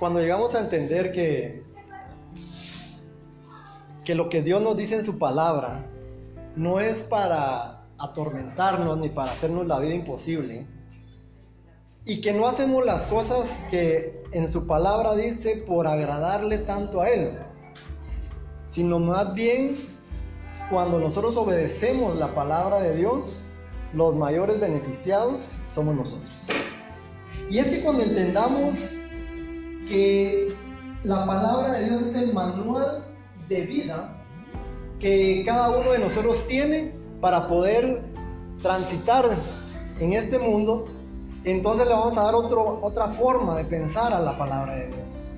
cuando llegamos a entender que, que lo que Dios nos dice en su palabra no es para atormentarnos ni para hacernos la vida imposible, y que no hacemos las cosas que en su palabra dice por agradarle tanto a Él, sino más bien cuando nosotros obedecemos la palabra de Dios, los mayores beneficiados somos nosotros. Y es que cuando entendamos que la palabra de Dios es el manual de vida que cada uno de nosotros tiene para poder transitar en este mundo, entonces le vamos a dar otra forma de pensar a la palabra de Dios.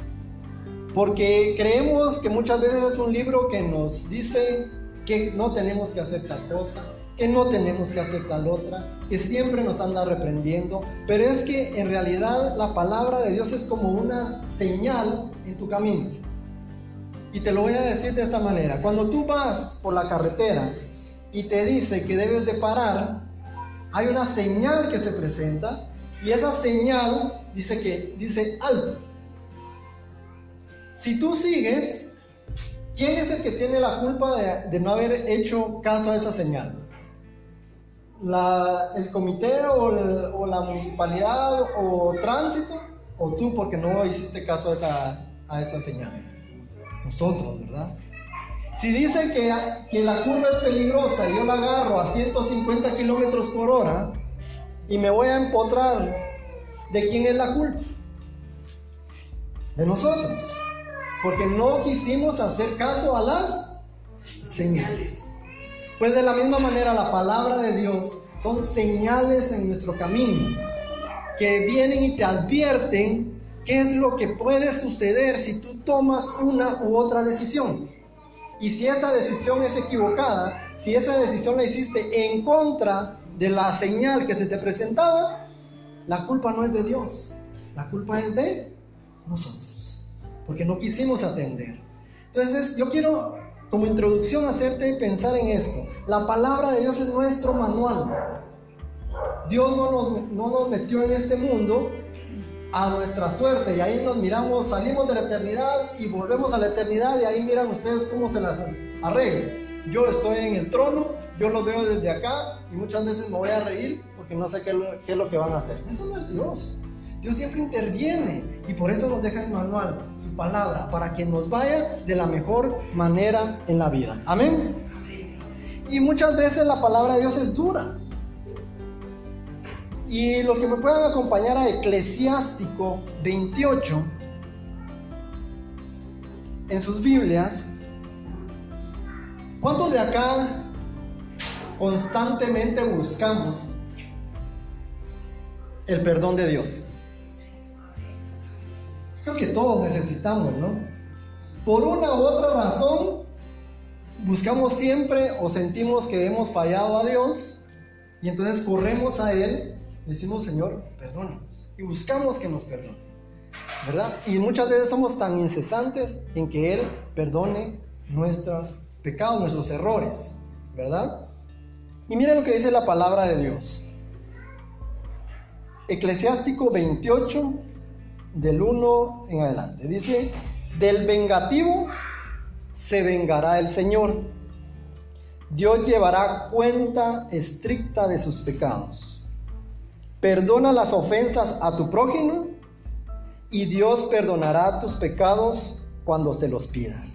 Porque creemos que muchas veces es un libro que nos dice que no tenemos que hacer tal cosa, que no tenemos que hacer tal otra, que siempre nos anda reprendiendo, pero es que en realidad la palabra de Dios es como una señal en tu camino. Y te lo voy a decir de esta manera, cuando tú vas por la carretera y te dice que debes de parar, hay una señal que se presenta y esa señal dice que dice alto. Si tú sigues, ¿quién es el que tiene la culpa de, de no haber hecho caso a esa señal? El comité o, la municipalidad o tránsito o tú porque no hiciste caso a esa, a esa señal. Nosotros, ¿verdad? Si dice que, que la curva es peligrosa y yo la agarro a 150 kilómetros por hora y me voy a empotrar, ¿de quién es la culpa? De nosotros. Porque no quisimos hacer caso a las señales. Pues de la misma manera la palabra de Dios son señales en nuestro camino que vienen y te advierten qué es lo que puede suceder si tú tomas una u otra decisión. Y si esa decisión es equivocada, si esa decisión la hiciste en contra de la señal que se te presentaba, la culpa no es de Dios, la culpa es de nosotros, porque no quisimos atender. Entonces yo quiero como introducción hacerte pensar en esto. La palabra de Dios es nuestro manual. Dios no nos, no nos metió en este mundo a nuestra suerte y ahí nos miramos, salimos de la eternidad y volvemos a la eternidad y ahí miran ustedes cómo se las arreglan. Yo estoy en el trono, yo lo veo desde acá y muchas veces me voy a reír porque no sé qué, qué es lo que van a hacer. Eso no es Dios. Dios siempre interviene y por eso nos deja el manual, su palabra, para que nos vaya de la mejor manera en la vida. Amén. Y muchas veces la palabra de Dios es dura. Y los que me puedan acompañar a Eclesiástico 28 en sus Biblias, ¿cuántos de acá constantemente buscamos el perdón de Dios? Creo que todos necesitamos, ¿no? Por una u otra razón, buscamos siempre o sentimos que hemos fallado a Dios y entonces corremos a Él, decimos, Señor, perdónanos. Y buscamos que nos perdone, ¿verdad? Y muchas veces somos tan incesantes en que Él perdone nuestros pecados, nuestros errores, ¿verdad? Y miren lo que dice la palabra de Dios. Eclesiástico 28, del 1 en adelante. Dice, del vengativo se vengará el Señor. Dios llevará cuenta estricta de sus pecados. Perdona las ofensas a tu prójimo y Dios perdonará tus pecados cuando se los pidas.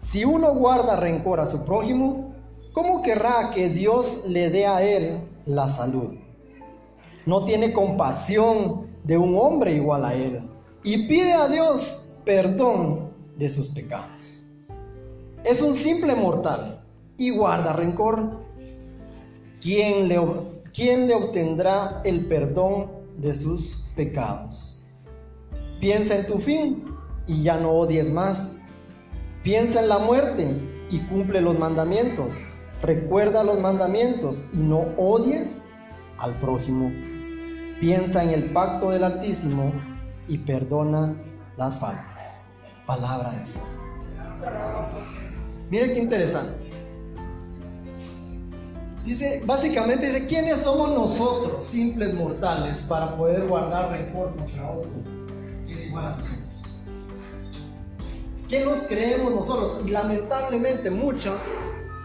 Si uno guarda rencor a su prójimo, ¿cómo querrá que Dios le dé a él la salud? No tiene compasión de un hombre igual a él y pide a Dios perdón de sus pecados. Es un simple mortal y guarda rencor. ¿Quién le, quién le obtendrá el perdón de sus pecados? Piensa en tu fin y ya no odies más. Piensa en la muerte y cumple los mandamientos. Recuerda los mandamientos y no odies al prójimo. Piensa en el pacto del Altísimo y perdona las faltas. Palabra de Dios. Mire qué interesante. Dice, básicamente dice, ¿quiénes somos nosotros, simples mortales, para poder guardar rencor contra otro que es para nosotros. ¿Qué nos creemos nosotros? Y lamentablemente muchos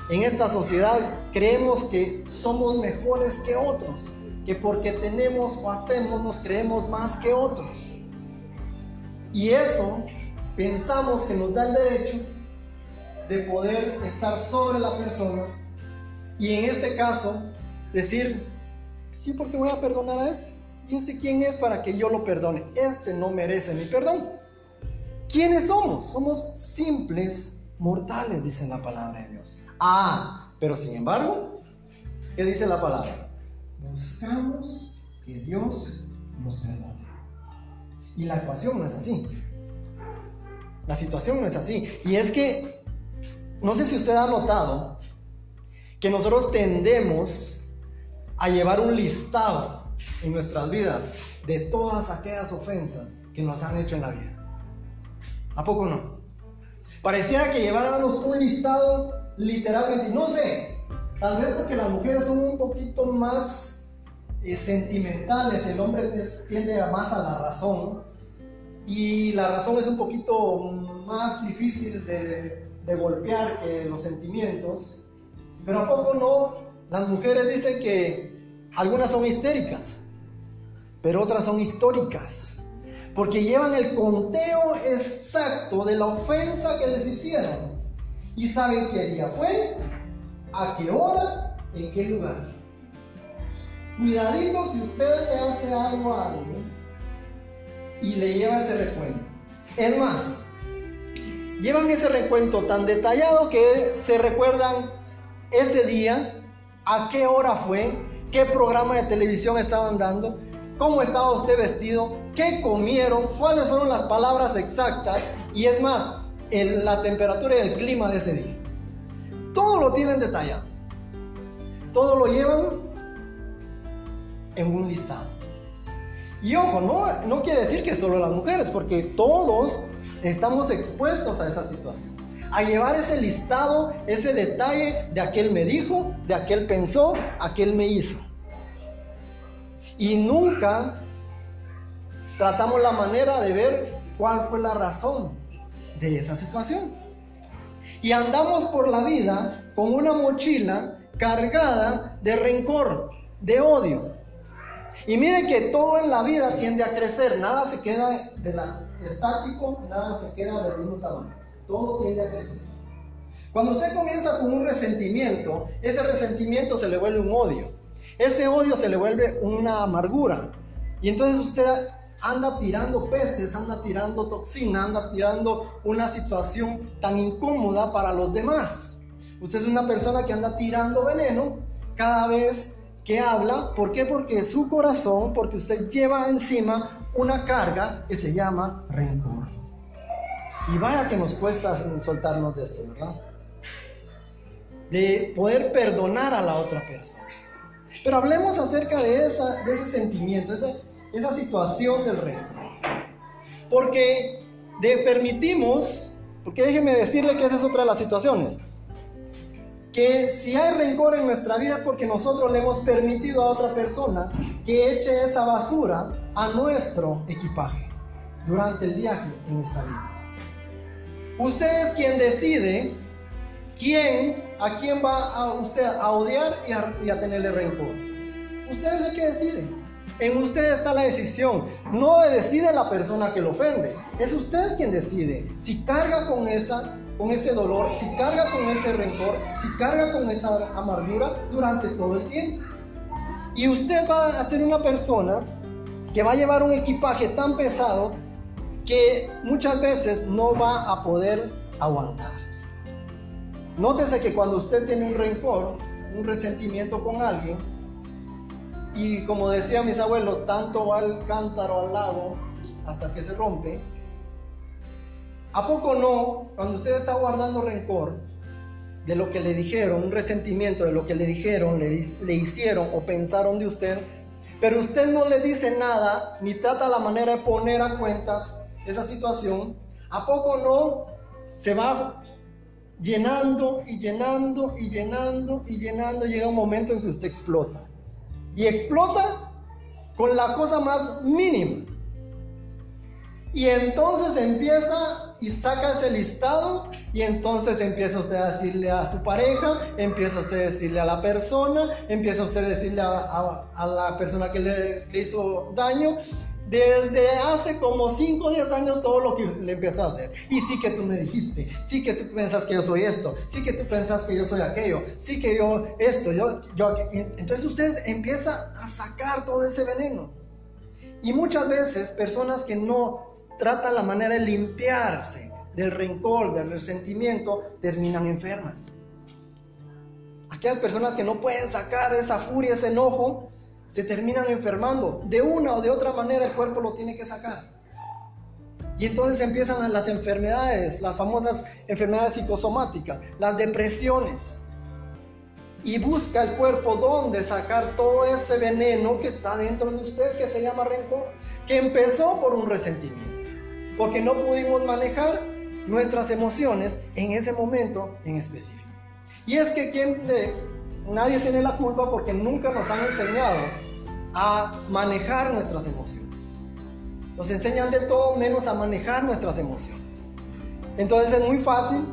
en esta sociedad creemos que somos mejores que otros, que porque tenemos o hacemos nos creemos más que otros. Y eso pensamos que nos da el derecho de poder estar sobre la persona y en este caso decir, sí, porque voy a perdonar a este. ¿Y este quién es para que yo lo perdone? Este no merece mi perdón. ¿Quiénes somos? Somos simples mortales, dice la palabra de Dios. Ah, pero sin embargo, ¿qué dice la palabra? Buscamos que Dios nos perdone. Y la ecuación no es así. La situación no es así. Y es que, no sé si usted ha notado que nosotros tendemos a llevar un listado en nuestras vidas de todas aquellas ofensas que nos han hecho en la vida. ¿A poco no? Pareciera que lleváramos un listado literalmente, no sé, tal vez porque las mujeres son un poquito más eh, sentimentales, el hombre tiende más a la razón y la razón es un poquito más difícil de, de golpear que los sentimientos, pero a poco no, las mujeres dicen que algunas son histéricas, pero otras son históricas, porque llevan el conteo exacto de la ofensa que les hicieron y saben qué día fue, a qué hora, en qué lugar. Cuidadito si usted le hace algo a alguien y le lleva ese recuento. Es más, llevan ese recuento tan detallado que se recuerdan ese día, a qué hora fue, qué programa de televisión estaban dando, cómo estaba usted vestido, qué comieron, cuáles fueron las palabras exactas. Y es más, la temperatura y el clima de ese día. Todo lo tienen detallado. Todo lo llevan en un listado. Y ojo, no, no quiere decir que solo las mujeres, porque todos estamos expuestos a esa situación. A llevar ese listado, ese detalle de aquel me dijo, de aquel pensó, aquel me hizo. Y nunca tratamos la manera de ver cuál fue la razón de esa situación. Y andamos por la vida con una mochila cargada de rencor, de odio. Y mire que todo en la vida tiende a crecer, nada se queda de la, estático, nada se queda del mismo tamaño, todo tiende a crecer. Cuando usted comienza con un resentimiento, ese resentimiento se le vuelve un odio, ese odio se le vuelve una amargura. Y entonces usted anda tirando pestes, anda tirando toxina, anda tirando una situación tan incómoda para los demás. Usted es una persona que anda tirando veneno cada vez que habla. ¿Por qué? Porque su corazón, porque usted lleva encima una carga que se llama rencor. Y vaya que nos cuesta soltarnos de esto, ¿verdad? De poder perdonar a la otra persona. Pero hablemos acerca de, esa, de ese sentimiento, ese, esa situación del reino. Porque de permitimos, porque déjeme decirle que esa es otra de las situaciones, que si hay rencor en nuestra vida es porque nosotros le hemos permitido a otra persona que eche esa basura a nuestro equipaje durante el viaje en esta vida. Usted es quien decide quién, a quién va a usted a odiar y a, tenerle rencor. Usted es el que decide. En usted está la decisión. No decide la persona que lo ofende. Es usted quien decide. Si carga con esa con ese dolor, si carga con ese rencor, si carga con esa amargura durante todo el tiempo. Y usted va a ser una persona que va a llevar un equipaje tan pesado que muchas veces no va a poder aguantar. Nótese que cuando usted tiene un rencor, un resentimiento con alguien, y como decían mis abuelos, tanto va el cántaro al lago hasta que se rompe. ¿A poco no, cuando usted está guardando rencor de lo que le dijeron, un resentimiento de lo que le dijeron, le, hicieron o pensaron de usted, pero usted no le dice nada ni trata la manera de poner a cuentas esa situación, ¿a poco no se va llenando y llenando y llenando y llenando? Llega un momento en que usted explota y explota con la cosa más mínima. Y entonces empieza y saca ese listado y entonces empieza usted a decirle a su pareja, empieza usted a decirle a la persona, empieza usted a decirle a, la persona que le, hizo daño. Desde hace como 5 o 10 años todo lo que le empezó a hacer. Y sí que tú me dijiste, sí que tú piensas que yo soy esto, sí que tú piensas que yo soy aquello, sí que yo esto, yo, yo... Entonces usted empieza a sacar todo ese veneno. Y muchas veces personas que no tratan la manera de limpiarse del rencor, del resentimiento, terminan enfermas. Aquellas personas que no pueden sacar esa furia, ese enojo, se terminan enfermando. De una o de otra manera el cuerpo lo tiene que sacar. Y entonces empiezan las enfermedades, las famosas enfermedades psicosomáticas, las depresiones. Y busca el cuerpo dónde sacar todo ese veneno que está dentro de usted, que se llama rencor, que empezó por un resentimiento porque no pudimos manejar nuestras emociones en ese momento en específico. Y es que quien nadie tiene la culpa porque nunca nos han enseñado a manejar nuestras emociones. Nos enseñan de todo menos a manejar nuestras emociones. Entonces es muy fácil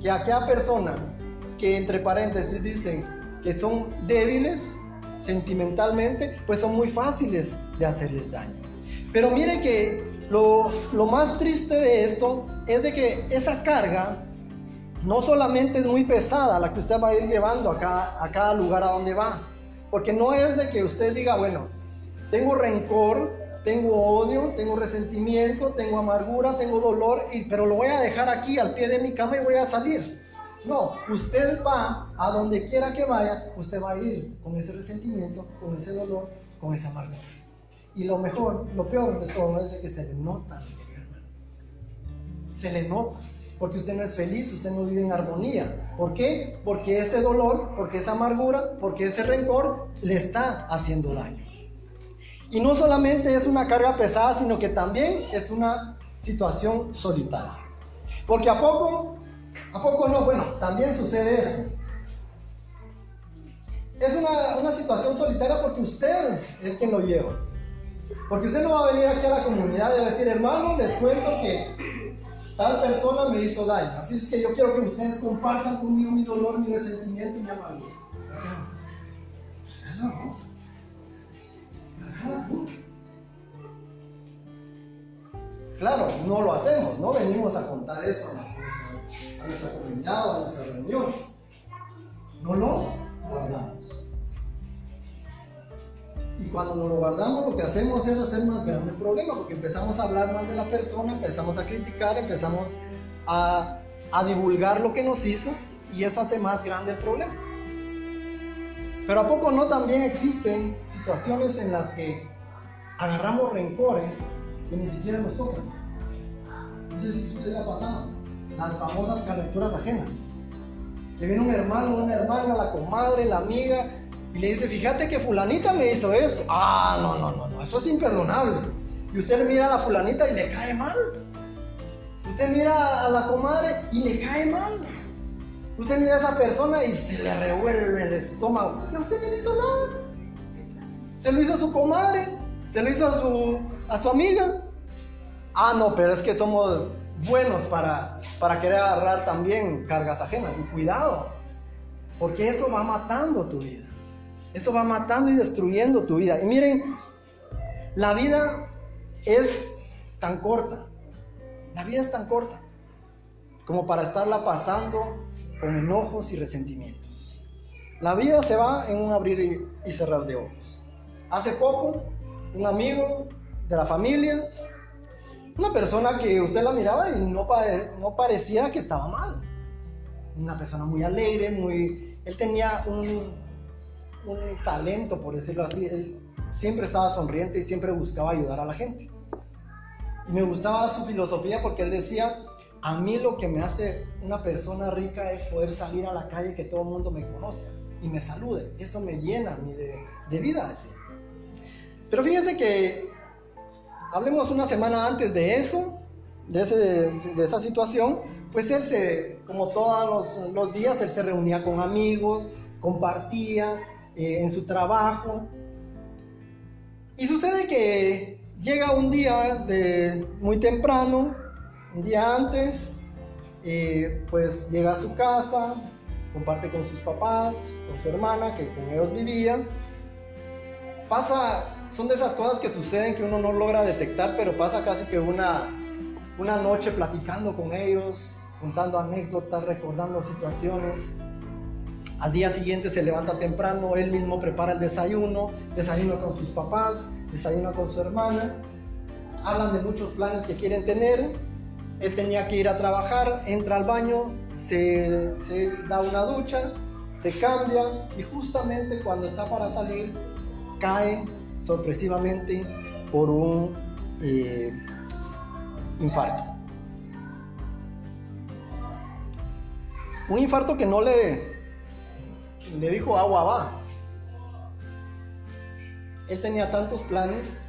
que aquella persona que entre paréntesis dicen que son débiles sentimentalmente, pues son muy fáciles de hacerles daño. Pero mire que lo, más triste de esto es de que esa carga no solamente es muy pesada la que usted va a ir llevando a cada, a cada lugar a donde va, porque no es de que usted diga, bueno, tengo rencor, tengo odio, tengo resentimiento, tengo amargura, tengo dolor, y, pero lo voy a dejar aquí al pie de mi cama y voy a salir. No, usted va a donde quiera que vaya, usted va a ir con ese resentimiento, con ese dolor, con esa amargura. Y lo mejor, lo peor de todo es de que se le nota, hermano. Se le nota. Porque usted no es feliz, usted no vive en armonía. ¿Por qué? Porque ese dolor, porque esa amargura, porque ese rencor le está haciendo daño. Y no solamente es una carga pesada, sino que también es una situación solitaria. Porque a poco, a poco no, bueno, también sucede esto. Es una, una situación solitaria porque usted es quien lo lleva. Porque usted no va a venir aquí a la comunidad y va a decir, hermano, les cuento que tal persona me hizo daño. Así es que yo quiero que ustedes compartan conmigo mi dolor, mi resentimiento y mi amargura. Claro, no lo hacemos, no venimos a contar eso nuestra, nuestra comunidad o a nuestras reuniones. No lo guardamos. Y cuando nos lo guardamos, lo que hacemos es hacer más grande el problema, porque empezamos a hablar mal de la persona, empezamos a criticar, empezamos a, a divulgar lo que nos hizo, y eso hace más grande el problema. Pero a poco no también existen situaciones en las que agarramos rencores que ni siquiera nos tocan. No sé si a usted le ha pasado. Las famosas calenturas ajenas. Que viene un hermano, una hermana, la comadre, la amiga, y le dice, fíjate que fulanita me hizo esto. Ah, no, no, no, no, eso es imperdonable. Y usted mira a la fulanita y le cae mal. Usted mira a la comadre y le cae mal. Usted mira a esa persona y se le revuelve el estómago. Y usted no le hizo nada. Se lo hizo a su comadre, se lo hizo a su, a su amiga. Ah, no, pero es que somos buenos para, para querer agarrar también cargas ajenas. Y cuidado, porque eso va matando tu vida. Esto va matando y destruyendo tu vida. Y miren, la vida es tan corta. La vida es tan corta como para estarla pasando con enojos y resentimientos. La vida se va en un abrir y cerrar de ojos. Hace poco, un amigo de la familia, una persona que usted la miraba y no, parecía que estaba mal. Una persona muy alegre, muy... Él tenía un, talento, por decirlo así. Él siempre estaba sonriente y siempre buscaba ayudar a la gente. Y me gustaba su filosofía porque él decía, a mí lo que me hace una persona rica es poder salir a la calle que todo el mundo me conozca y me salude. Eso me llena a de vida. Así. Pero fíjense que hablemos una semana antes de eso, de, esa situación, pues él se, como todos los, los días, él se reunía con amigos, compartía, eh, en su trabajo. Y sucede que llega un día de muy temprano, un día antes, eh, pues llega a su casa, comparte con sus papás, con su hermana que con ellos vivía. Pasa, son de esas cosas que suceden que uno no logra detectar, pero pasa casi que una, una noche platicando con ellos, contando anécdotas, recordando situaciones. Al día siguiente se levanta temprano, él mismo prepara el desayuno, desayuna con sus papás, desayuna con su hermana, hablan de muchos planes que quieren tener. Él tenía que ir a trabajar, entra al baño, se, da una ducha, se cambia y justamente cuando está para salir cae sorpresivamente por un eh, infarto. Un infarto que no le, le dijo agua va. Él tenía tantos planes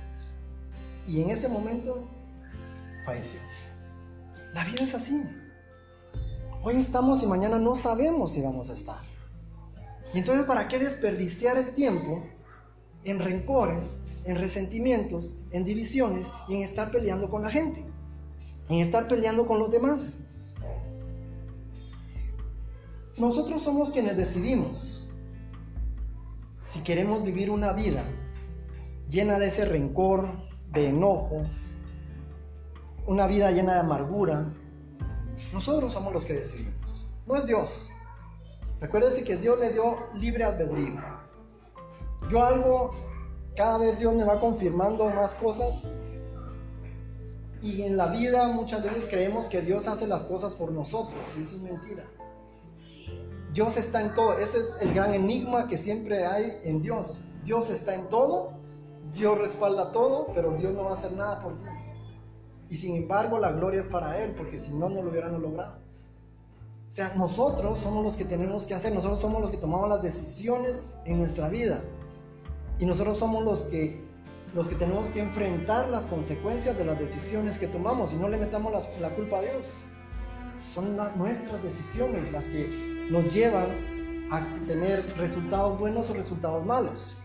y en ese momento falleció. La vida es así. Hoy estamos y mañana no sabemos si vamos a estar. Y entonces, ¿para qué desperdiciar el tiempo en rencores, en resentimientos, en divisiones y en estar peleando con la gente? En estar peleando con los demás. Nosotros somos quienes decidimos si queremos vivir una vida llena de ese rencor, de enojo, una vida llena de amargura, nosotros somos los que decidimos, no es Dios. Recuérdese que Dios le dio libre albedrío. Yo algo, cada vez Dios me va confirmando más cosas y en la vida muchas veces creemos que Dios hace las cosas por nosotros y eso es mentira. Dios está en todo, ese es el gran enigma que siempre hay en Dios. Dios está en todo, Dios respalda todo, pero Dios no va a hacer nada por ti. Y sin embargo la gloria es para Él, porque si no, no lo hubieran logrado. O sea, nosotros somos los que tenemos que hacer, nosotros somos los que tomamos las decisiones en nuestra vida. Y nosotros somos los que, los que tenemos que enfrentar las consecuencias de las decisiones que tomamos y no le metamos la, culpa a Dios. Son nuestras decisiones las que nos llevan a tener resultados buenos o resultados malos.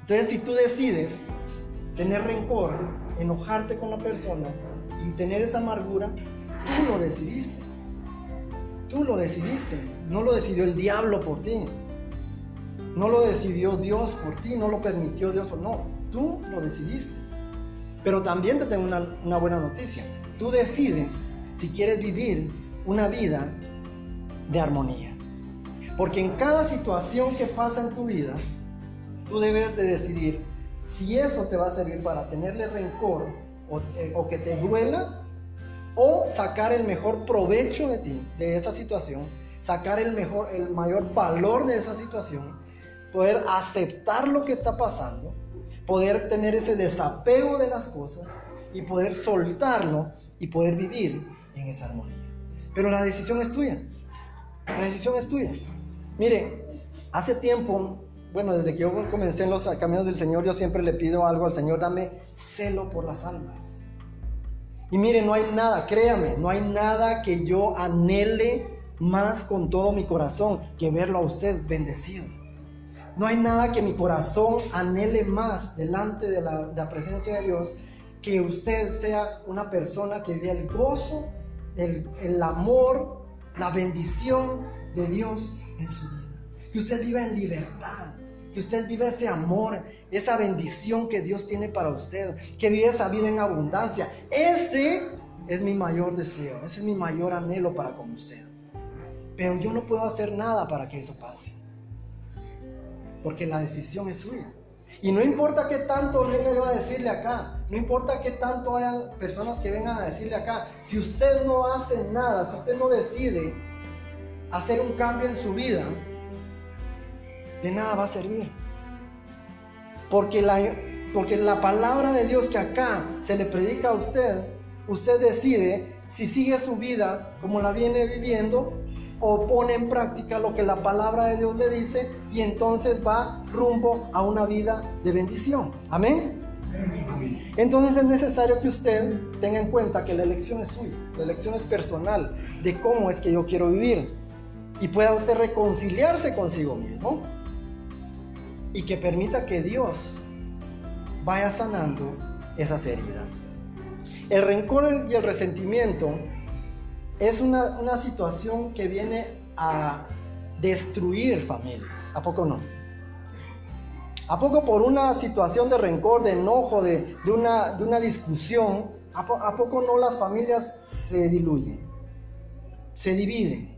Entonces, si tú decides tener rencor, enojarte con la persona, y tener esa amargura, tú lo decidiste. Tú lo decidiste. No lo decidió el diablo por ti. No lo decidió Dios por ti. No lo permitió Dios por No, tú lo decidiste. Pero también te tengo una, buena noticia. Tú decides si quieres vivir una vida de armonía. Porque en cada situación que pasa en tu vida, tú debes de decidir si eso te va a servir para tenerle rencor eh, o, que te duela o sacar el mejor provecho de ti, de esa situación, sacar el mejor, el mayor valor de esa situación, poder aceptar lo que está pasando, poder tener ese desapego de las cosas y poder soltarlo y poder vivir en esa armonía. Pero la decisión es tuya. La decisión es tuya. Mire, hace tiempo, bueno, desde que yo comencé en los caminos del Señor, yo siempre le pido algo al Señor, dame celo por las almas. Y mire, no hay nada, créame, no hay nada que yo anhele más con todo mi corazón que verlo a usted bendecido. No hay nada que mi corazón anhele más delante de la, presencia de Dios que usted sea una persona que vea el gozo, el, el amor, la bendición de Dios en su vida. Que usted viva en libertad, que usted viva ese amor, esa bendición que Dios tiene para usted, que vive esa vida en abundancia. Ese es mi mayor deseo, ese es mi mayor anhelo para con usted. Pero yo no puedo hacer nada para que eso pase. Porque la decisión es suya. Y no importa qué tanto venga yo a decirle acá, no importa qué tanto hayan personas que vengan a decirle acá, si usted no hace nada, si usted no decide hacer un cambio en su vida, de nada va a servir. Porque la, porque la palabra de Dios que acá se le predica a usted, usted decide si sigue su vida como la viene viviendo o pone en práctica lo que la palabra de Dios le dice y entonces va rumbo a una vida de bendición. Amén. Entonces es necesario que usted tenga en cuenta que la elección es suya, la elección es personal de cómo es que yo quiero vivir y pueda usted reconciliarse consigo mismo y que permita que Dios vaya sanando esas heridas. El rencor y el resentimiento es una, una situación que viene a destruir familias. ¿A poco no? ¿A poco por una situación de rencor, de enojo, de, una, de una, discusión, ¿a, poco no las familias se diluyen? Se dividen.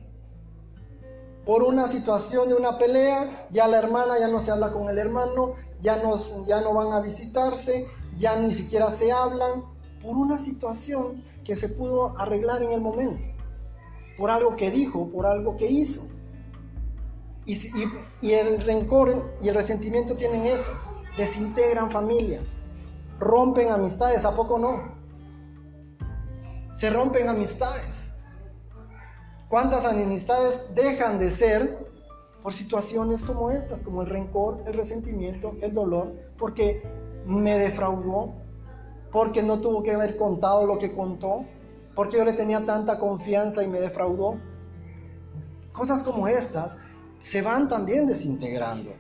Por una situación de una pelea, ya la hermana ya no se habla con el hermano, ya no, ya no van a visitarse, ya ni siquiera se hablan, por una situación que se pudo arreglar en el momento, por algo que dijo, por algo que hizo. Y, el rencor y el resentimiento tienen eso, desintegran familias, rompen amistades, ¿a poco no? Se rompen amistades. ¿Cuántas amistades dejan de ser por situaciones como estas, como el rencor, el resentimiento, el dolor, porque me defraudó, porque no tuvo que haber contado lo que contó, porque yo le tenía tanta confianza y me defraudó? Cosas como estas se van también desintegrando.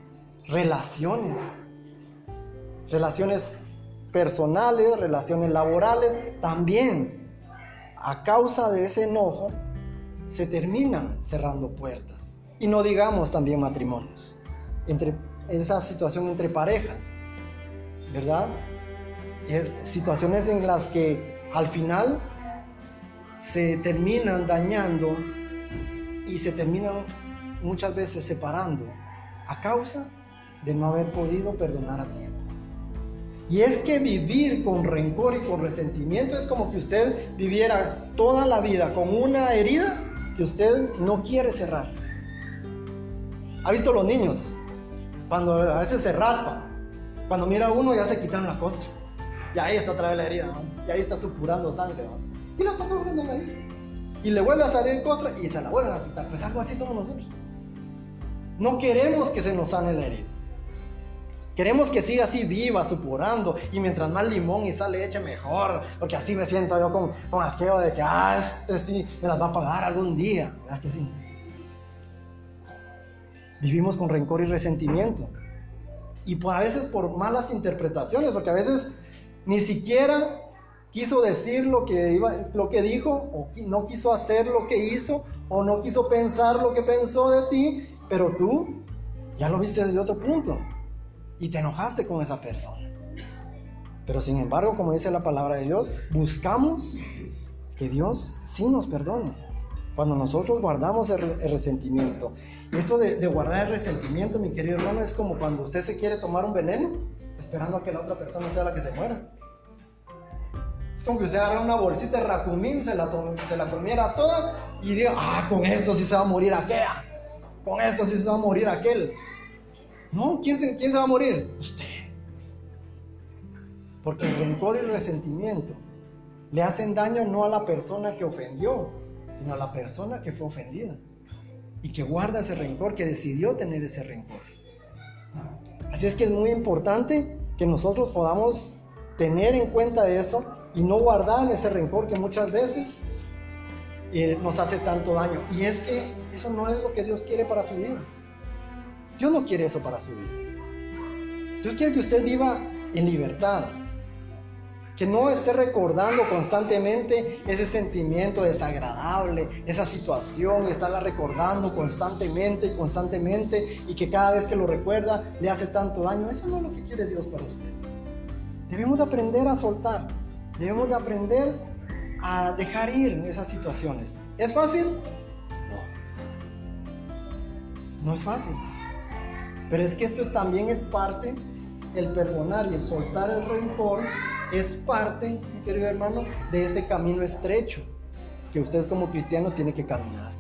Relaciones, relaciones personales, relaciones laborales, también a causa de ese enojo se terminan cerrando puertas. Y no digamos también matrimonios, entre esa situación entre parejas, ¿verdad? Eh, situaciones en las que al final se terminan dañando y se terminan muchas veces separando a causa de no haber podido perdonar a tiempo. Y es que vivir con rencor y con resentimiento es como que usted viviera toda la vida con una herida que usted no quiere cerrar. ¿Ha visto los niños? Cuando a veces se raspan. Cuando mira uno ya se quitan la costra. Y ahí está otra vez la herida, Y ahí está supurando sangre, ¿Y la costra se ahí? Y le vuelve a salir costra y se la vuelven a quitar. Pues algo así somos nosotros. No queremos que se nos sane la herida. Queremos que siga así viva, supurando. Y mientras más limón y sal le eche, mejor. Porque así me siento yo con, con aquello de que, ah, este sí me las va a pagar algún día. ¿Verdad que sí? Vivimos con rencor y resentimiento. Y por, a veces por malas interpretaciones, porque a veces ni siquiera quiso decir lo que, dijo, o no quiso hacer lo que hizo, o no quiso pensar lo que pensó de ti, pero tú ya lo viste desde otro punto y te enojaste con esa persona. Pero sin embargo, como dice la palabra de Dios, buscamos que Dios sí nos perdone. Cuando nosotros guardamos el, resentimiento. Esto de, guardar el resentimiento, mi querido hermano, es como cuando usted se quiere tomar un veneno, esperando a que la otra persona sea la que se muera. Es como que usted agarra una bolsita de racumín, se la, se la comiera toda y diga, ah, con esto sí se va a morir aquella con esto sí se va a morir aquel. No, ¿quién se, ¿quién se va a morir? Usted. Porque el rencor y el resentimiento le hacen daño no a la persona que ofendió, sino a la persona que fue ofendida. Y que guarda ese rencor, que decidió tener ese rencor. Así es que es muy importante que nosotros podamos tener en cuenta eso y no guardar ese rencor que muchas veces nos hace tanto daño. Y es que eso no es lo que Dios quiere para su vida. Dios no quiere eso para su vida. Dios quiere que usted viva en libertad. Que no esté recordando constantemente ese sentimiento desagradable, esa situación, y estarla recordando constantemente y constantemente, y que cada vez que lo recuerda le hace tanto daño. Eso no es lo que quiere Dios para usted. Debemos de aprender a soltar. Debemos de aprender a dejar ir esas situaciones. ¿Es fácil? No. No es fácil. Pero es que esto también es parte, el perdonar y el soltar el rencor es parte, mi querido hermano, de ese camino estrecho que usted como cristiano tiene que caminar.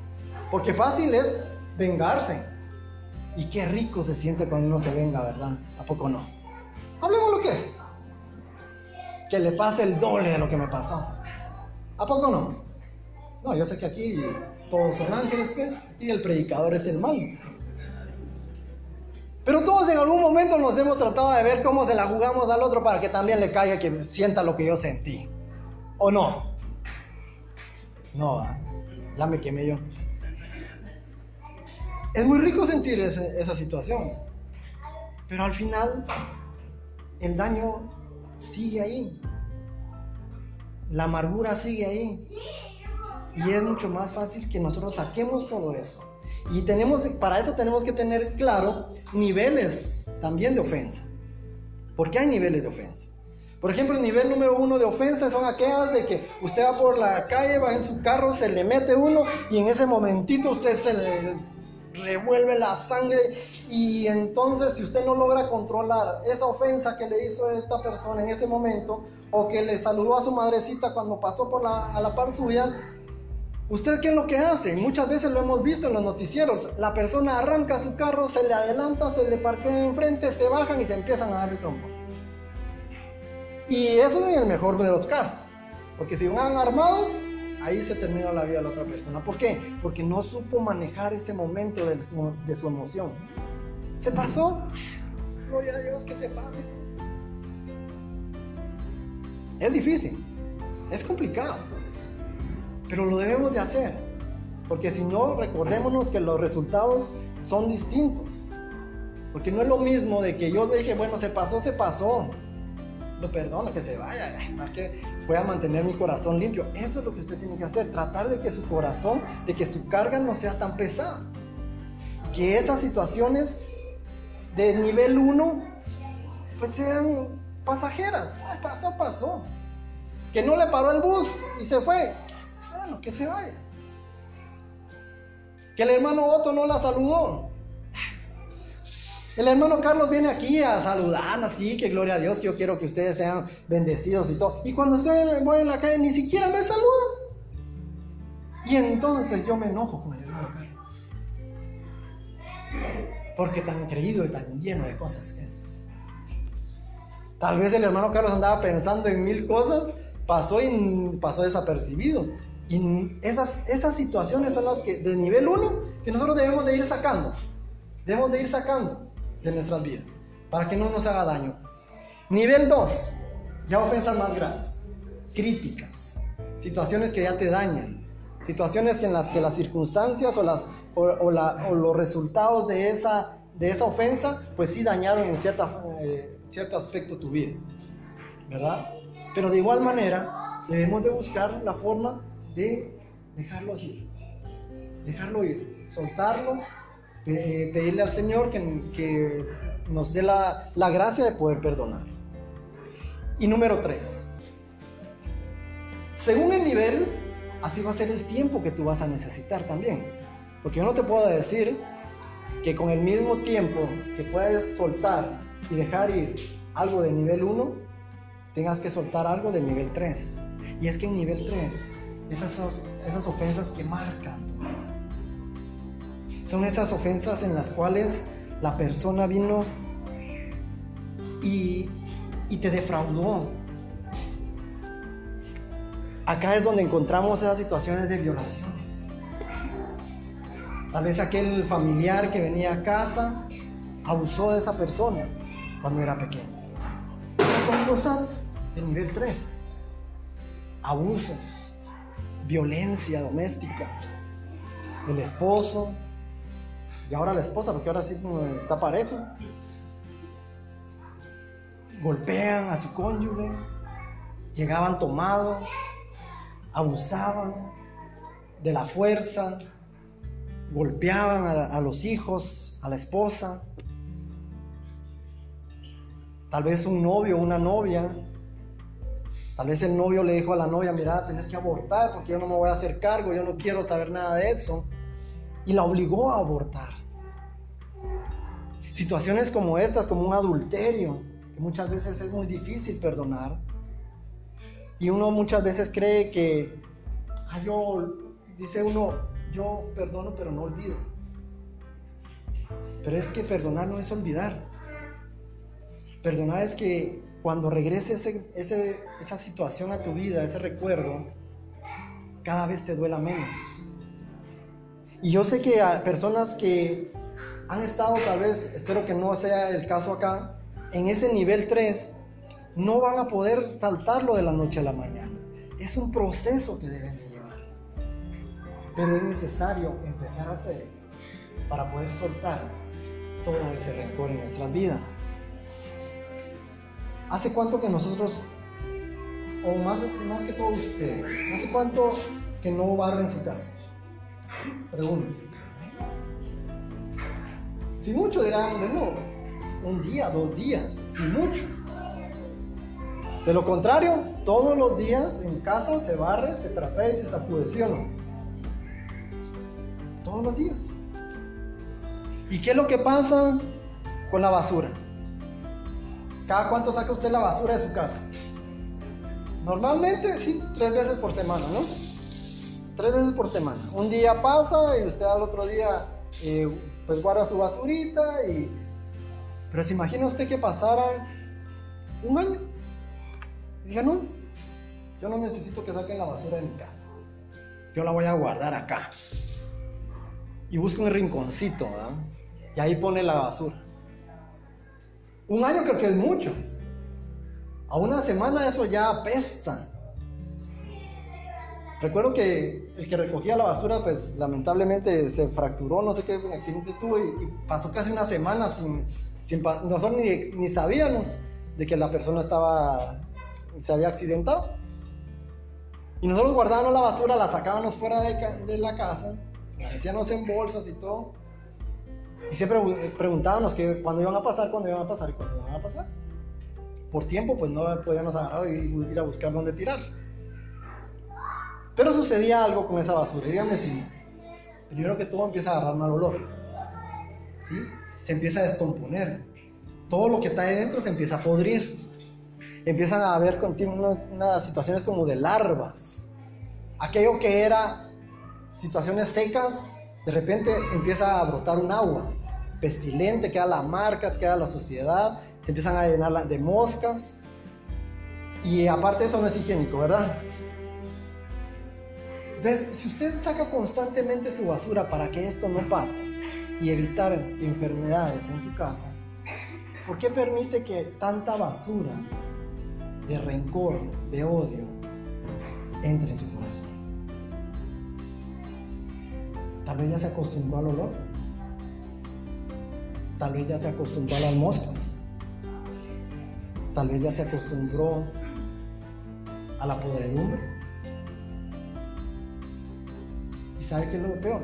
Porque fácil es vengarse. Y qué rico se siente cuando uno se venga, ¿verdad? ¿A poco no? Hablemos lo que es. Que le pase el doble de lo que me pasó. ¿A poco no? No, yo sé que aquí todos son ángeles, pues, y el predicador es el mal. Pero todos en algún momento nos hemos tratado de ver cómo se la jugamos al otro para que también le caiga, que sienta lo que yo sentí. ¿O no? No, ya me quemé yo. Es muy rico sentir esa situación. Pero al final, el daño sigue ahí. La amargura sigue ahí. Y es mucho más fácil que nosotros saquemos todo eso. Y tenemos, para eso tenemos que tener claro niveles también de ofensa. Porque hay niveles de ofensa. Por ejemplo, el nivel número uno de ofensa son aquellas de que usted va por la calle, va en su carro, se le mete uno y en ese momentito usted se le revuelve la sangre y entonces si usted no logra controlar esa ofensa que le hizo esta persona en ese momento o que le saludó a su madrecita cuando pasó por la, a la par suya, ¿Usted qué es lo que hace? Muchas veces lo hemos visto en los noticieros. La persona arranca su carro, se le adelanta, se le parquea enfrente, se bajan y se empiezan a darle trompo. Y eso es el mejor de los casos. Porque si van armados, ahí se termina la vida de la otra persona. ¿Por qué? Porque no supo manejar ese momento de su, de emoción. Se pasó. Gloria a Dios que se pase. Es difícil. Es complicado. Pero lo debemos de hacer. Porque si no, recordémonos que los resultados son distintos. Porque no es lo mismo de que yo dije, bueno, se pasó, se pasó. Lo perdono, que se vaya, para que pueda mantener mi corazón limpio. Eso es lo que usted tiene que hacer. Tratar de que su corazón, de que su carga no sea tan pesada. Que esas situaciones de nivel 1, pues sean pasajeras. Pasó, pasó. Que no le paró el bus y se fue que se vaya. Que el hermano Otto no la saludó. El hermano Carlos viene aquí a saludar, así que gloria a Dios, yo quiero que ustedes sean bendecidos y todo. Y cuando estoy voy en la calle ni siquiera me saluda. Y entonces yo me enojo con el hermano Carlos. Porque tan creído y tan lleno de cosas que es. Tal vez el hermano Carlos andaba pensando en mil cosas, pasó y pasó desapercibido. Y esas, esas situaciones son las que de nivel 1 que nosotros debemos de ir sacando. Debemos de ir sacando de nuestras vidas para que no nos haga daño. Nivel 2, ya ofensas más graves, críticas, situaciones que ya te dañan, situaciones en las que las circunstancias o, las, o, los resultados de esa, de esa ofensa pues sí dañaron en cierta, eh, cierto aspecto tu vida, ¿verdad? Pero de igual manera debemos de buscar la forma de dejarlo ir, dejarlo ir, soltarlo, pedirle al Señor que, que nos dé la, la, gracia de poder perdonar. Y número tres, según el nivel, así va a ser el tiempo que tú vas a necesitar también. Porque yo no te puedo decir que con el mismo tiempo que puedes soltar y dejar ir algo de nivel 1, tengas que soltar algo de nivel 3. Y es que en nivel 3 esas, esas ofensas que marcan Son esas ofensas en las cuales la persona vino y, y te defraudó. Acá es donde encontramos esas situaciones de violaciones. Tal vez aquel familiar que venía a casa abusó de esa persona cuando era pequeño. Esas son cosas de nivel 3. Abusos violencia doméstica. El esposo y ahora la esposa, porque ahora sí está parejo. Golpean a su cónyuge, llegaban tomados, abusaban de la fuerza, golpeaban a, los hijos, a la esposa. Tal vez un novio una novia Tal vez el novio le dijo a la novia, mira, tenés que abortar porque yo no me voy a hacer cargo, yo no quiero saber nada de eso. Y la obligó a abortar. Situaciones como estas, como un adulterio, que muchas veces es muy difícil perdonar. Y uno muchas veces cree que, ah, yo, dice uno, yo perdono pero no olvido. Pero es que perdonar no es olvidar. Perdonar es que cuando regrese esa situación a tu vida, ese recuerdo, cada vez te duela menos. Y yo sé que a personas que han estado tal vez, espero que no sea el caso acá, en ese nivel 3, no van a poder saltarlo de la noche a la mañana. Es un proceso que deben de llevar. Pero es necesario empezar a hacer para poder soltar todo ese rencor en nuestras vidas. ¿Hace cuánto que nosotros, o más, más que todos ustedes, hace cuánto que no barren su casa? Pregunto. Si mucho dirán, bueno, un día, dos días, si mucho. De lo contrario, todos los días en casa se barre, se trapea y se sacude, ¿sí o no? Todos los días. ¿Y qué es lo que pasa con la basura? ¿Cada cuánto saca usted la basura de su casa? Normalmente, sí, tres veces por semana, ¿no? Tres veces por semana. Un día pasa y usted al otro día eh, pues guarda su basurita y... Pero se imagina usted que pasara un año. Y diga, no, yo no necesito que saquen la basura de mi casa. Yo la voy a guardar acá. Y busca un rinconcito, ¿verdad? Y ahí pone la basura. Un año creo que es mucho. A una semana eso ya apesta. Recuerdo que el que recogía la basura, pues lamentablemente se fracturó, no sé qué accidente tuvo y, pasó casi una semana sin, sin nosotros ni, ni, sabíamos de que la persona estaba, se había accidentado. Y nosotros guardábamos la basura, la sacábamos fuera de, de la casa, la metíamos en bolsas y todo. Y siempre preguntábamos que cuándo iban a pasar, cuándo iban a pasar y cuándo iban a pasar. Por tiempo, pues no podíamos agarrar y ir a buscar dónde tirar. Pero sucedía algo con esa basura. Díganme si, primero que todo empieza a agarrar mal olor. ¿sí? Se empieza a descomponer. Todo lo que está ahí dentro se empieza a podrir. Empiezan a haber unas, unas situaciones como de larvas. Aquello que era situaciones secas de repente empieza a brotar un agua pestilente, queda la marca, queda la suciedad, se empiezan a llenar de moscas. Y aparte eso no es higiénico, ¿verdad? Entonces, si usted saca constantemente su basura para que esto no pase y evitar enfermedades en su casa, ¿por qué permite que tanta basura de rencor, de odio, entre en su corazón? Tal vez ya se acostumbró al olor. Tal vez ya se acostumbró a las moscas. Tal vez ya se acostumbró a la podredumbre. Sabe qué es lo peor?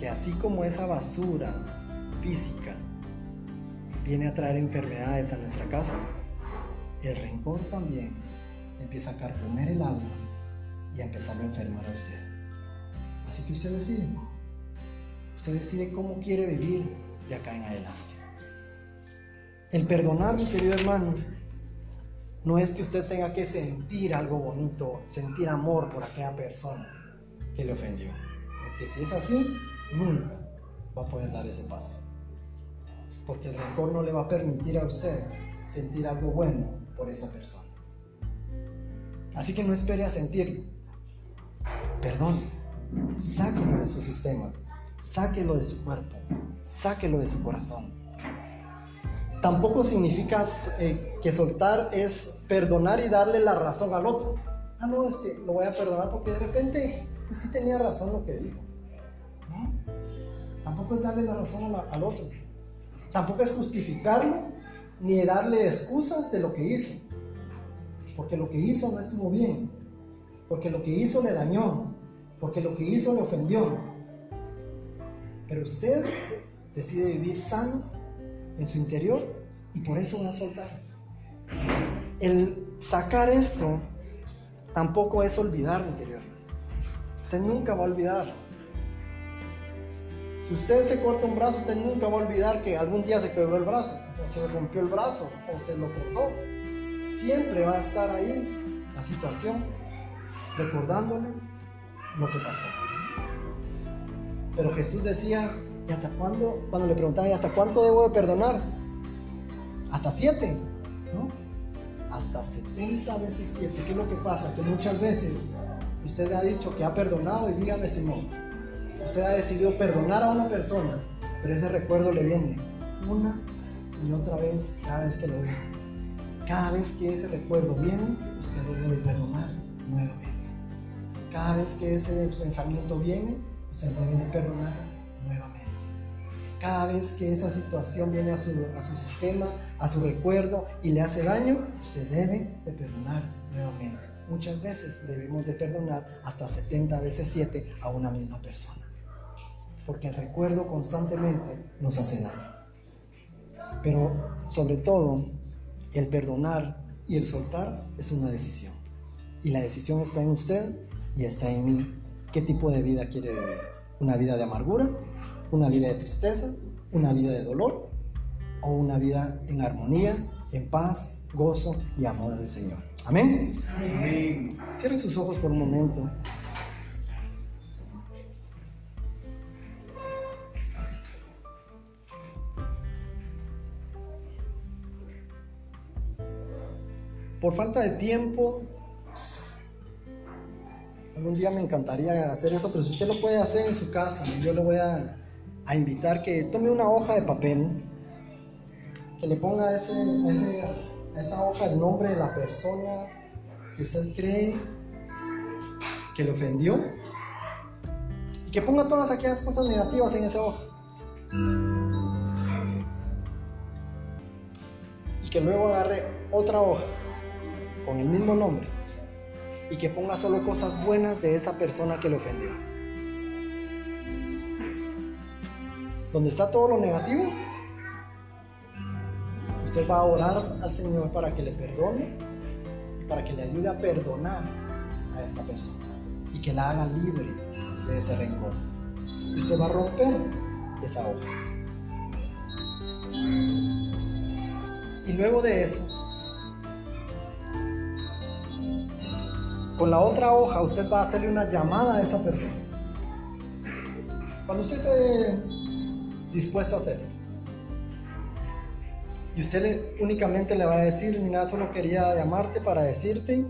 Que así como esa basura física viene a traer enfermedades a nuestra casa, el rencor también empieza a carcomer el alma y a empezar a enfermar a usted. Así que usted decide. Usted decide cómo quiere vivir de acá en adelante. El perdonar, mi querido hermano, no es que usted tenga que sentir algo bonito, sentir amor por aquella persona que le ofendió. Porque si es así, nunca va a poder dar ese paso. Porque el rencor no le va a permitir a usted sentir algo bueno por esa persona. Así que no espere a sentirlo. Perdón sáquelo de su sistema, sáquelo de su cuerpo, sáquelo de su corazón. Tampoco significa eh, que soltar es perdonar y darle la razón al otro. Ah, no, es que lo voy a perdonar porque de repente, pues sí tenía razón lo que dijo. Tampoco es darle la razón al otro. Tampoco es justificarlo ni darle excusas de lo que hizo. Porque lo que hizo no estuvo bien. Porque lo que hizo le dañó porque lo que hizo le ofendió. Pero usted decide vivir sano en su interior y por eso va a soltar. El sacar esto tampoco es olvidar mi interior. Usted nunca va a olvidar. Si usted se corta un brazo, usted nunca va a olvidar que algún día se quebró el brazo, o se rompió el brazo, o se lo cortó. Siempre va a estar ahí la situación, recordándole lo que pasó. Pero Jesús decía, ¿y hasta cuándo? Cuando le preguntaban, ¿y hasta cuánto debo de perdonar? Hasta siete, ¿no? Hasta 70 veces siete. ¿Qué es lo que pasa? Que muchas veces usted ha dicho que ha perdonado y dígame si no. Usted ha decidido perdonar a una persona, pero ese recuerdo le viene una y otra vez cada vez que lo ve. Cada vez que ese recuerdo viene, usted debe de perdonar nuevamente. Cada vez que ese pensamiento viene, usted debe perdonar nuevamente. Cada vez que esa situación viene a su, a su sistema, a su recuerdo y le hace daño, usted debe de perdonar nuevamente. Muchas veces debemos de perdonar hasta 70 veces 7 a una misma persona. Porque el recuerdo constantemente nos hace daño. Pero sobre todo, el perdonar y el soltar es una decisión. Y la decisión está en usted y está en mí. ¿Qué tipo de vida quiere vivir? ¿Una vida de amargura? ¿Una vida de tristeza? ¿Una vida de dolor? ¿O una vida en armonía, en paz, gozo y amor al Señor? Amén. Amén. Cierre sus ojos por un momento. Por falta de tiempo, algún día me encantaría hacer eso, pero si usted lo puede hacer en su casa, yo le voy a, invitar que tome una hoja de papel, que le ponga ese, esa hoja el nombre de la persona que usted cree que le ofendió y que ponga todas aquellas cosas negativas en esa hoja. Y que luego agarre otra hoja con el mismo nombre y que ponga solo cosas buenas de esa persona que le ofendió. Donde está todo lo negativo, usted va a orar al Señor para que le perdone y para que le ayude a perdonar a esta persona y que la haga libre de ese rencor. Y usted va a romper esa hoja. Y luego de eso, Con la otra hoja usted va a hacerle una llamada a esa persona. Cuando usted esté dispuesto a hacerlo. Y usted únicamente le va a decir, mira, solo quería llamarte para decirte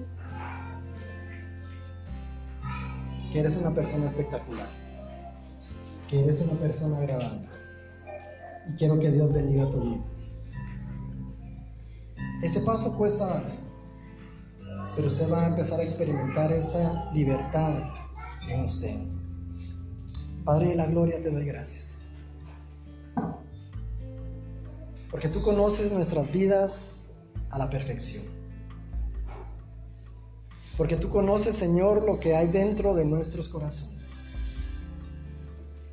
que eres una persona espectacular, que eres una persona agradable. Y quiero que Dios bendiga tu vida. Ese paso cuesta pero usted va a empezar a experimentar esa libertad en usted. Padre de la gloria, te doy gracias. Porque tú conoces nuestras vidas a la perfección. Porque tú conoces, Señor, lo que hay dentro de nuestros corazones.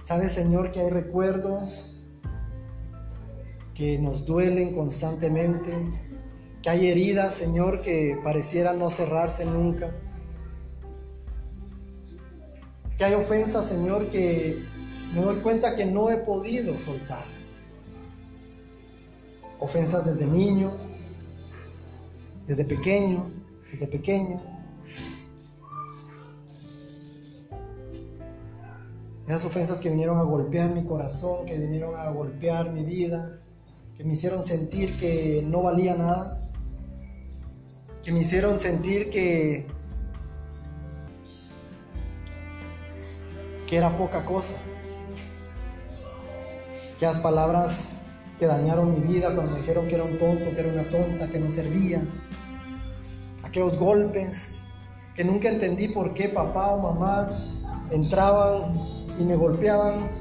Sabes, Señor, que hay recuerdos que nos duelen constantemente, que hay heridas, Señor, que parecieran no cerrarse nunca. Que hay ofensas, Señor, que me doy cuenta que no he podido soltar. Ofensas desde niño, desde pequeño, desde pequeño. Esas ofensas que vinieron a golpear mi corazón, que vinieron a golpear mi vida, que me hicieron sentir que no valía nada que me hicieron sentir que, que era poca cosa. Aquellas palabras que dañaron mi vida cuando me dijeron que era un tonto, que era una tonta, que no servía. Aquellos golpes que nunca entendí por qué papá o mamá entraban y me golpeaban.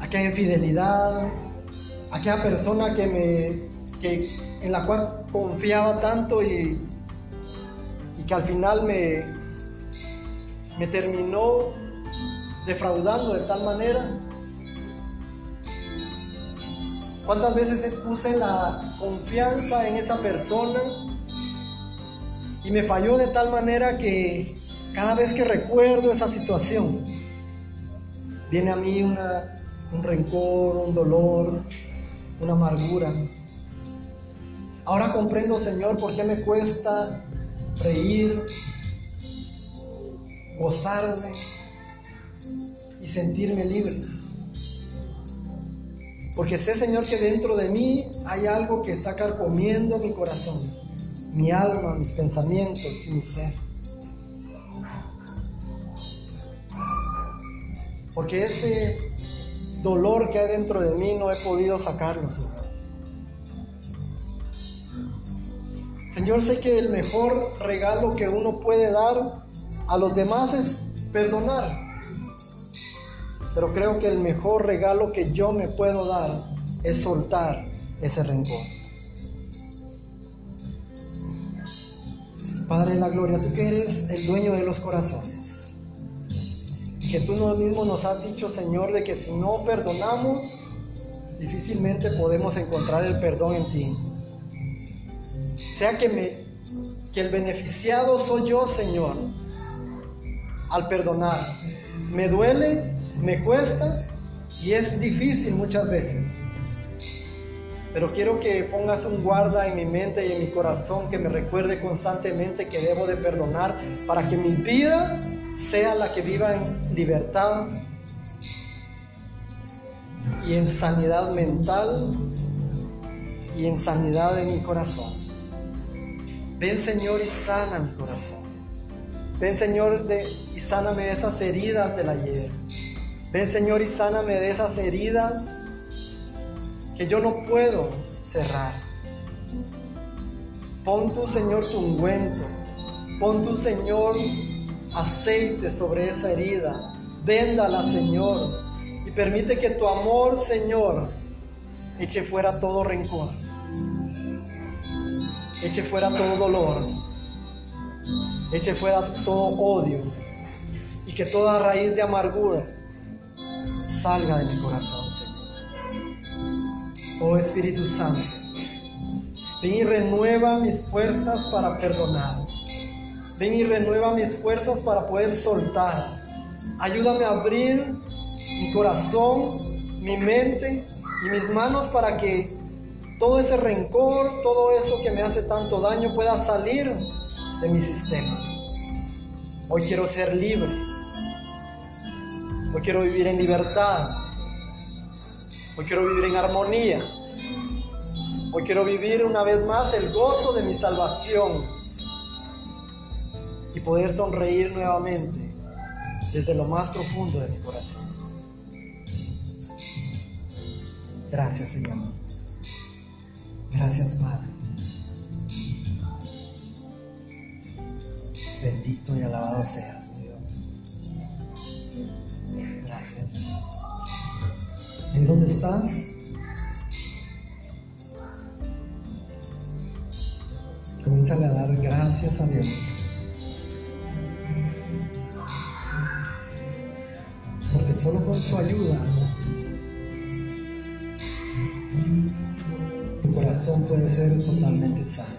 Aquella infidelidad, aquella persona que me que en la cual confiaba tanto y, que al final me, me terminó defraudando de tal manera. ¿Cuántas veces puse la confianza en esa persona y me falló de tal manera que cada vez que recuerdo esa situación, viene a mí una, un rencor, un dolor, una amargura. Ahora comprendo, Señor, por qué me cuesta reír, gozarme y sentirme libre. Porque sé, Señor, que dentro de mí hay algo que está carcomiendo mi corazón, mi alma, mis pensamientos y mi ser. Porque ese dolor que hay dentro de mí no he podido sacarlo, Señor. Señor, sé que el mejor regalo que uno puede dar a los demás es perdonar. Pero creo que el mejor regalo que yo me puedo dar es soltar ese rencor. Padre de la gloria, tú que eres el dueño de los corazones, que tú mismo nos has dicho, Señor, de que si no perdonamos, difícilmente podemos encontrar el perdón en ti. Sea que, el beneficiado soy yo, Señor, al perdonar. Me duele, me cuesta y es difícil muchas veces. Pero quiero que pongas un guarda en mi mente y en mi corazón que me recuerde constantemente que debo de perdonar para que mi vida sea la que viva en libertad y en sanidad mental y en sanidad de mi corazón. Ven Señor y sana mi corazón. Ven Señor y sáname de esas heridas del ayer. Ven Señor y sáname de esas heridas que yo no puedo cerrar. Pon tu Señor tu ungüento. Pon tu Señor aceite sobre esa herida. Véndala Señor. Y permite que tu amor Señor eche fuera todo rencor. Eche fuera todo dolor. Eche fuera todo odio. Y que toda raíz de amargura salga de mi corazón. Oh Espíritu Santo, ven y renueva mis fuerzas para perdonar. Ven y renueva mis fuerzas para poder soltar. Ayúdame a abrir mi corazón, mi mente y mis manos para que todo ese rencor, todo eso que me hace tanto daño pueda salir de mi sistema. Hoy quiero ser libre. Hoy quiero vivir en libertad. Hoy quiero vivir en armonía. Hoy quiero vivir una vez más el gozo de mi salvación y poder sonreír nuevamente desde lo más profundo de mi corazón. Gracias Señor. Gracias Padre. Bendito y alabado seas, Dios. Gracias. ¿Y dónde estás? Comienza a dar gracias a Dios. Porque solo con su ayuda puede ser totalmente sano.